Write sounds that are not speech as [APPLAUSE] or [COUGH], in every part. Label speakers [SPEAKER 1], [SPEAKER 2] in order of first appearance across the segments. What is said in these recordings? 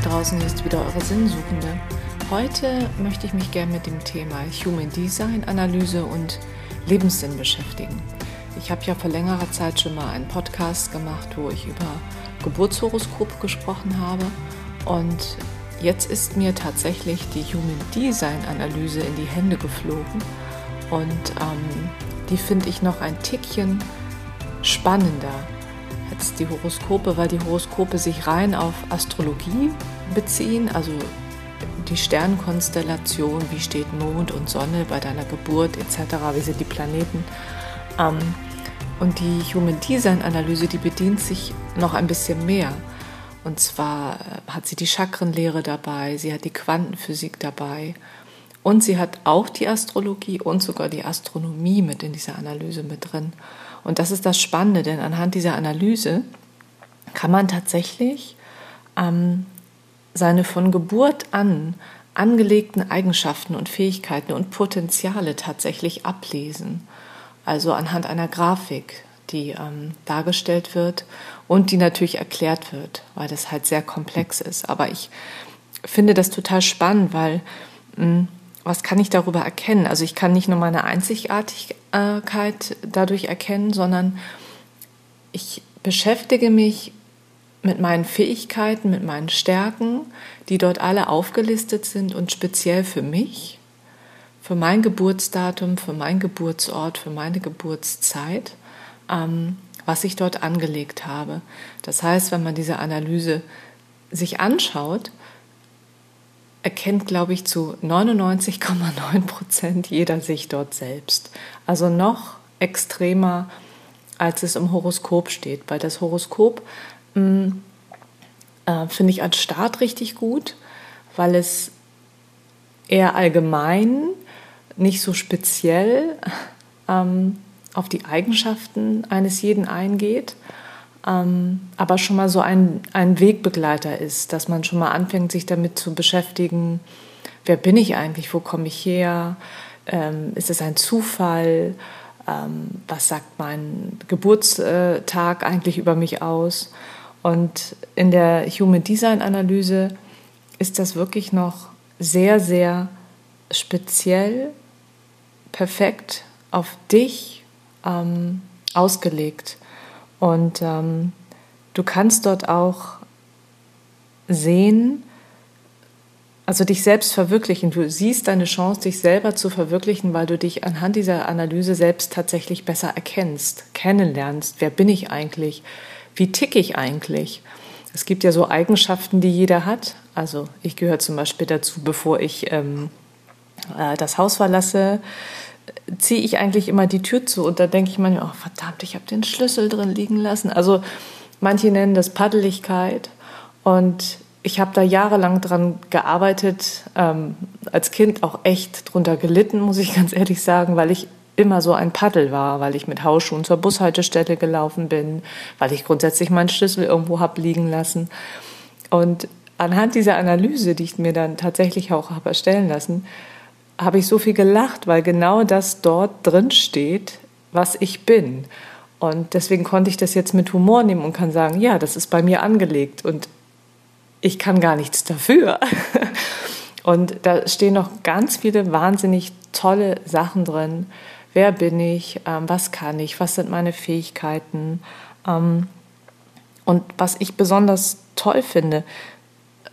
[SPEAKER 1] draußen, ist wieder eure Sinnsuchende. Heute möchte ich mich gerne mit dem Thema Human Design Analyse und Lebenssinn beschäftigen. Ich habe ja vor längerer Zeit schon mal einen Podcast gemacht, wo ich über Geburtshoroskop gesprochen habe und jetzt ist mir tatsächlich die Human Design Analyse in die Hände geflogen und ähm, die finde ich noch ein Tickchen spannender als die Horoskope, weil die Horoskope sich rein auf Astrologie beziehen, also die Sternkonstellation, wie steht Mond und Sonne bei deiner Geburt etc., wie sind die Planeten. Ähm, und die Human Design Analyse, die bedient sich noch ein bisschen mehr. Und zwar äh, hat sie die Chakrenlehre dabei, sie hat die Quantenphysik dabei und sie hat auch die Astrologie und sogar die Astronomie mit in dieser Analyse mit drin. Und das ist das Spannende, denn anhand dieser Analyse kann man tatsächlich ähm, seine von Geburt an angelegten Eigenschaften und Fähigkeiten und Potenziale tatsächlich ablesen. Also anhand einer Grafik, die ähm, dargestellt wird und die natürlich erklärt wird, weil das halt sehr komplex ist. Aber ich finde das total spannend, weil mh, hm, was kann ich darüber erkennen? Also ich kann nicht nur meine Einzigartigkeit dadurch erkennen, sondern ich beschäftige mich mit meinen Fähigkeiten, mit meinen Stärken, die dort alle aufgelistet sind und speziell für mich, für mein Geburtsdatum, für meinen Geburtsort, für meine Geburtszeit, ähm, was ich dort angelegt habe. Das heißt, wenn man diese Analyse sich anschaut, erkennt, glaube ich, zu 99,9 Prozent jeder sich dort selbst. Also noch extremer, als es im Horoskop steht. Weil das Horoskop hm, äh, finde ich als Start richtig gut, weil es eher allgemein, nicht so speziell ähm, auf die Eigenschaften eines jeden eingeht ähm, aber schon mal so ein, ein Wegbegleiter ist, dass man schon mal anfängt, sich damit zu beschäftigen, wer bin ich eigentlich, wo komme ich her, ähm, ist es ein Zufall, ähm, was sagt mein Geburtstag eigentlich über mich aus. Und in der Human Design Analyse ist das wirklich noch sehr, sehr speziell, perfekt auf dich ähm, ausgelegt. Und ähm, du kannst dort auch sehen, also dich selbst verwirklichen. Du siehst deine Chance, dich selber zu verwirklichen, weil du dich anhand dieser Analyse selbst tatsächlich besser erkennst, kennenlernst. Wer bin ich eigentlich? Wie ticke ich eigentlich? Es gibt ja so Eigenschaften, die jeder hat. Also ich gehöre zum Beispiel dazu, bevor ich ähm, äh, das Haus verlasse, ziehe ich eigentlich immer die Tür zu und da denke ich mir, oh verdammt, ich habe den Schlüssel drin liegen lassen. Also manche nennen das Paddeligkeit und ich habe da jahrelang dran gearbeitet, ähm, als Kind auch echt drunter gelitten, muss ich [LAUGHS] ganz ehrlich sagen, weil ich immer so ein Paddel war, weil ich mit Hausschuhen zur Bushaltestelle gelaufen bin, weil ich grundsätzlich meinen Schlüssel irgendwo habe liegen lassen. Und anhand dieser Analyse, die ich mir dann tatsächlich auch habe erstellen lassen, habe ich so viel gelacht, weil genau das dort drin steht, was ich bin. Und deswegen konnte ich das jetzt mit Humor nehmen und kann sagen, ja, das ist bei mir angelegt und ich kann gar nichts dafür. [LAUGHS] Und da stehen noch ganz viele wahnsinnig tolle Sachen drin. Wer bin ich? Ähm, was kann ich? Was sind meine Fähigkeiten? Ähm, und was ich besonders toll finde,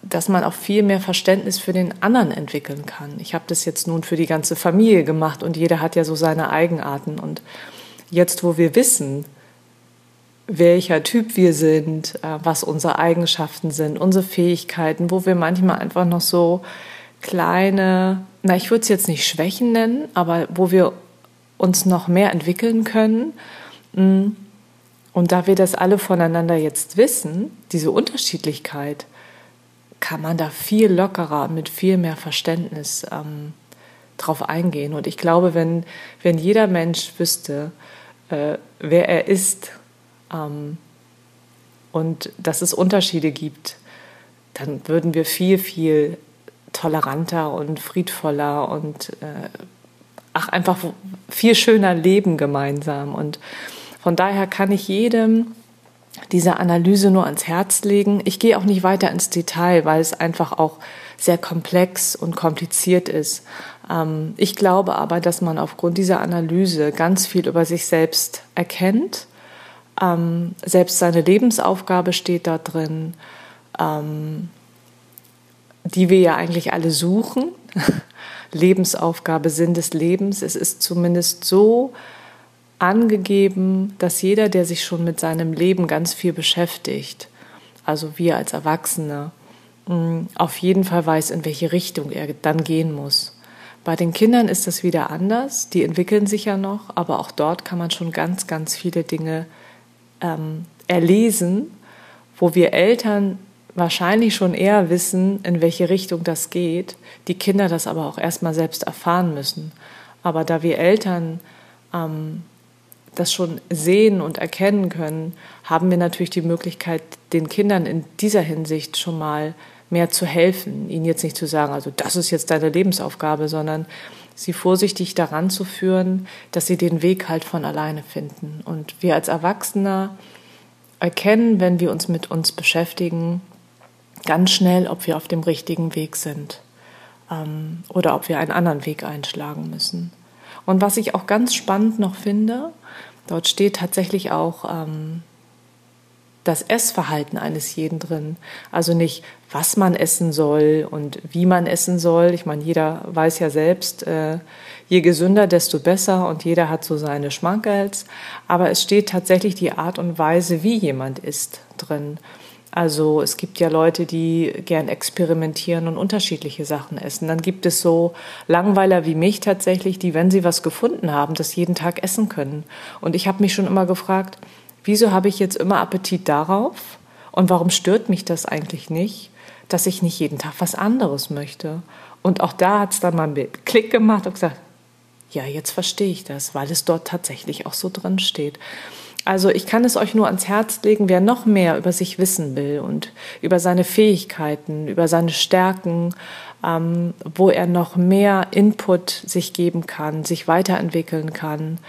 [SPEAKER 1] dass man auch viel mehr Verständnis für den anderen entwickeln kann. Ich habe das jetzt nun für die ganze Familie gemacht und jeder hat ja so seine Eigenarten. Und jetzt, wo wir wissen, welcher Typ wir sind, äh, was unsere Eigenschaften sind, unsere Fähigkeiten, wo wir manchmal einfach noch so kleine, na, ich würde es jetzt nicht Schwächen nennen, aber wo wir uns noch mehr entwickeln können. Mm, und da wir das alle voneinander jetzt wissen, diese Unterschiedlichkeit, kann man da viel lockerer, mit viel mehr Verständnis ähm, drauf eingehen. Und ich glaube, wenn, wenn jeder Mensch wüsste, äh, wer er ist ähm, und dass es Unterschiede gibt, dann würden wir viel, viel toleranter und friedvoller und äh, ach, einfach viel schöner leben gemeinsam. Und von daher kann ich jedem diese Analyse nur ans Herz legen. Ich gehe auch nicht weiter ins Detail, weil es einfach auch sehr komplex und kompliziert ist. Ähm, ich glaube aber, dass man aufgrund dieser Analyse ganz viel über sich selbst erkennt. Ähm, selbst seine Lebensaufgabe steht da drin, ähm, die wir ja eigentlich alle suchen. [LAUGHS] Lebensaufgabe, Sinn des Lebens. Es ist zumindest so angegeben, dass jeder, der sich schon mit seinem Leben ganz viel beschäftigt, also wir als Erwachsene, mm, auf jeden Fall weiß, in welche Richtung er dann gehen muss. Bei den Kindern ist das wieder anders, die entwickeln sich ja noch, aber auch dort kann man schon ganz, ganz viele Dinge ähm, erlesen, wo wir Eltern wahrscheinlich schon eher wissen, in welche Richtung das geht, die Kinder das aber auch erstmal selbst erfahren müssen. Aber da wir Eltern ähm, das schon sehen und erkennen können, haben wir natürlich die Möglichkeit, den Kindern in dieser Hinsicht schon mal mehr zu helfen, ihnen jetzt nicht zu sagen, also das ist jetzt deine Lebensaufgabe, sondern sie vorsichtig daran zu führen, dass sie den Weg halt von alleine finden. Und wir als Erwachsener erkennen, wenn wir uns mit uns beschäftigen, ganz schnell, ob wir auf dem richtigen Weg sind ähm, oder ob wir einen anderen Weg einschlagen müssen. Und was ich auch ganz spannend noch finde, dort steht tatsächlich auch ähm, das Essverhalten eines jeden drin. Also nicht, was man essen soll und wie man essen soll. Ich meine, jeder weiß ja selbst, äh, je gesünder, desto besser und jeder hat so seine Schmankels. Aber es steht tatsächlich die Art und Weise, wie jemand isst drin. Also es gibt ja Leute, die gern experimentieren und unterschiedliche Sachen essen. Dann gibt es so Langweiler wie mich tatsächlich, die, wenn sie was gefunden haben, das jeden Tag essen können. Und ich habe mich schon immer gefragt, wieso habe ich jetzt immer Appetit darauf? Und warum stört mich das eigentlich nicht, dass ich nicht jeden Tag was anderes möchte? Und auch da hat es dann mal einen Klick gemacht und gesagt, ja, jetzt verstehe ich das, weil es dort tatsächlich auch so drin steht. Also ich kann es euch nur ans Herz legen, wer noch mehr über sich wissen will und über seine Fähigkeiten, über seine Stärken, ähm, wo er noch mehr Input sich geben kann, sich weiterentwickeln kann,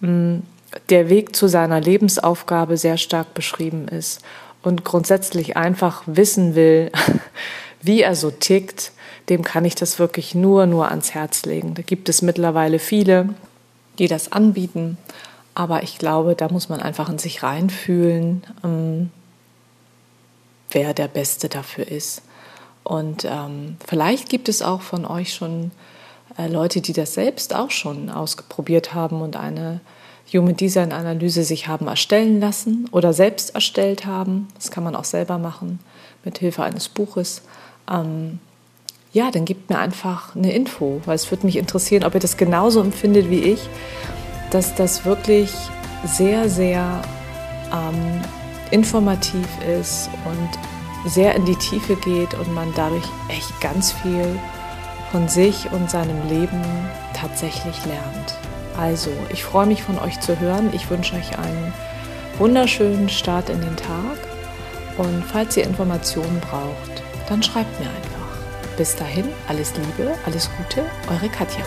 [SPEAKER 1] ähm, der Weg zu seiner Lebensaufgabe sehr stark beschrieben ist und grundsätzlich einfach wissen will, [LAUGHS] wie er so tickt, dem kann ich das wirklich nur, nur ans Herz legen. Da gibt es mittlerweile viele, die das anbieten aber ich glaube, da muss man einfach in sich reinfühlen, ähm, wer der Beste dafür ist. Und ähm, vielleicht gibt es auch von euch schon äh, Leute, die das selbst auch schon ausprobiert haben und eine Human Design Analyse sich haben erstellen lassen oder selbst erstellt haben. Das kann man auch selber machen mit Hilfe eines Buches. Ähm, ja, dann gebt mir einfach eine Info, weil es würde mich interessieren, ob ihr das genauso empfindet wie ich dass das wirklich sehr, sehr ähm, informativ ist und sehr in die Tiefe geht und man dadurch echt ganz viel von sich und seinem Leben tatsächlich lernt. Also, ich freue mich von euch zu hören. Ich wünsche euch einen wunderschönen Start in den Tag. Und falls ihr Informationen braucht, dann schreibt mir einfach. Bis dahin, alles Liebe, alles Gute, eure Katja.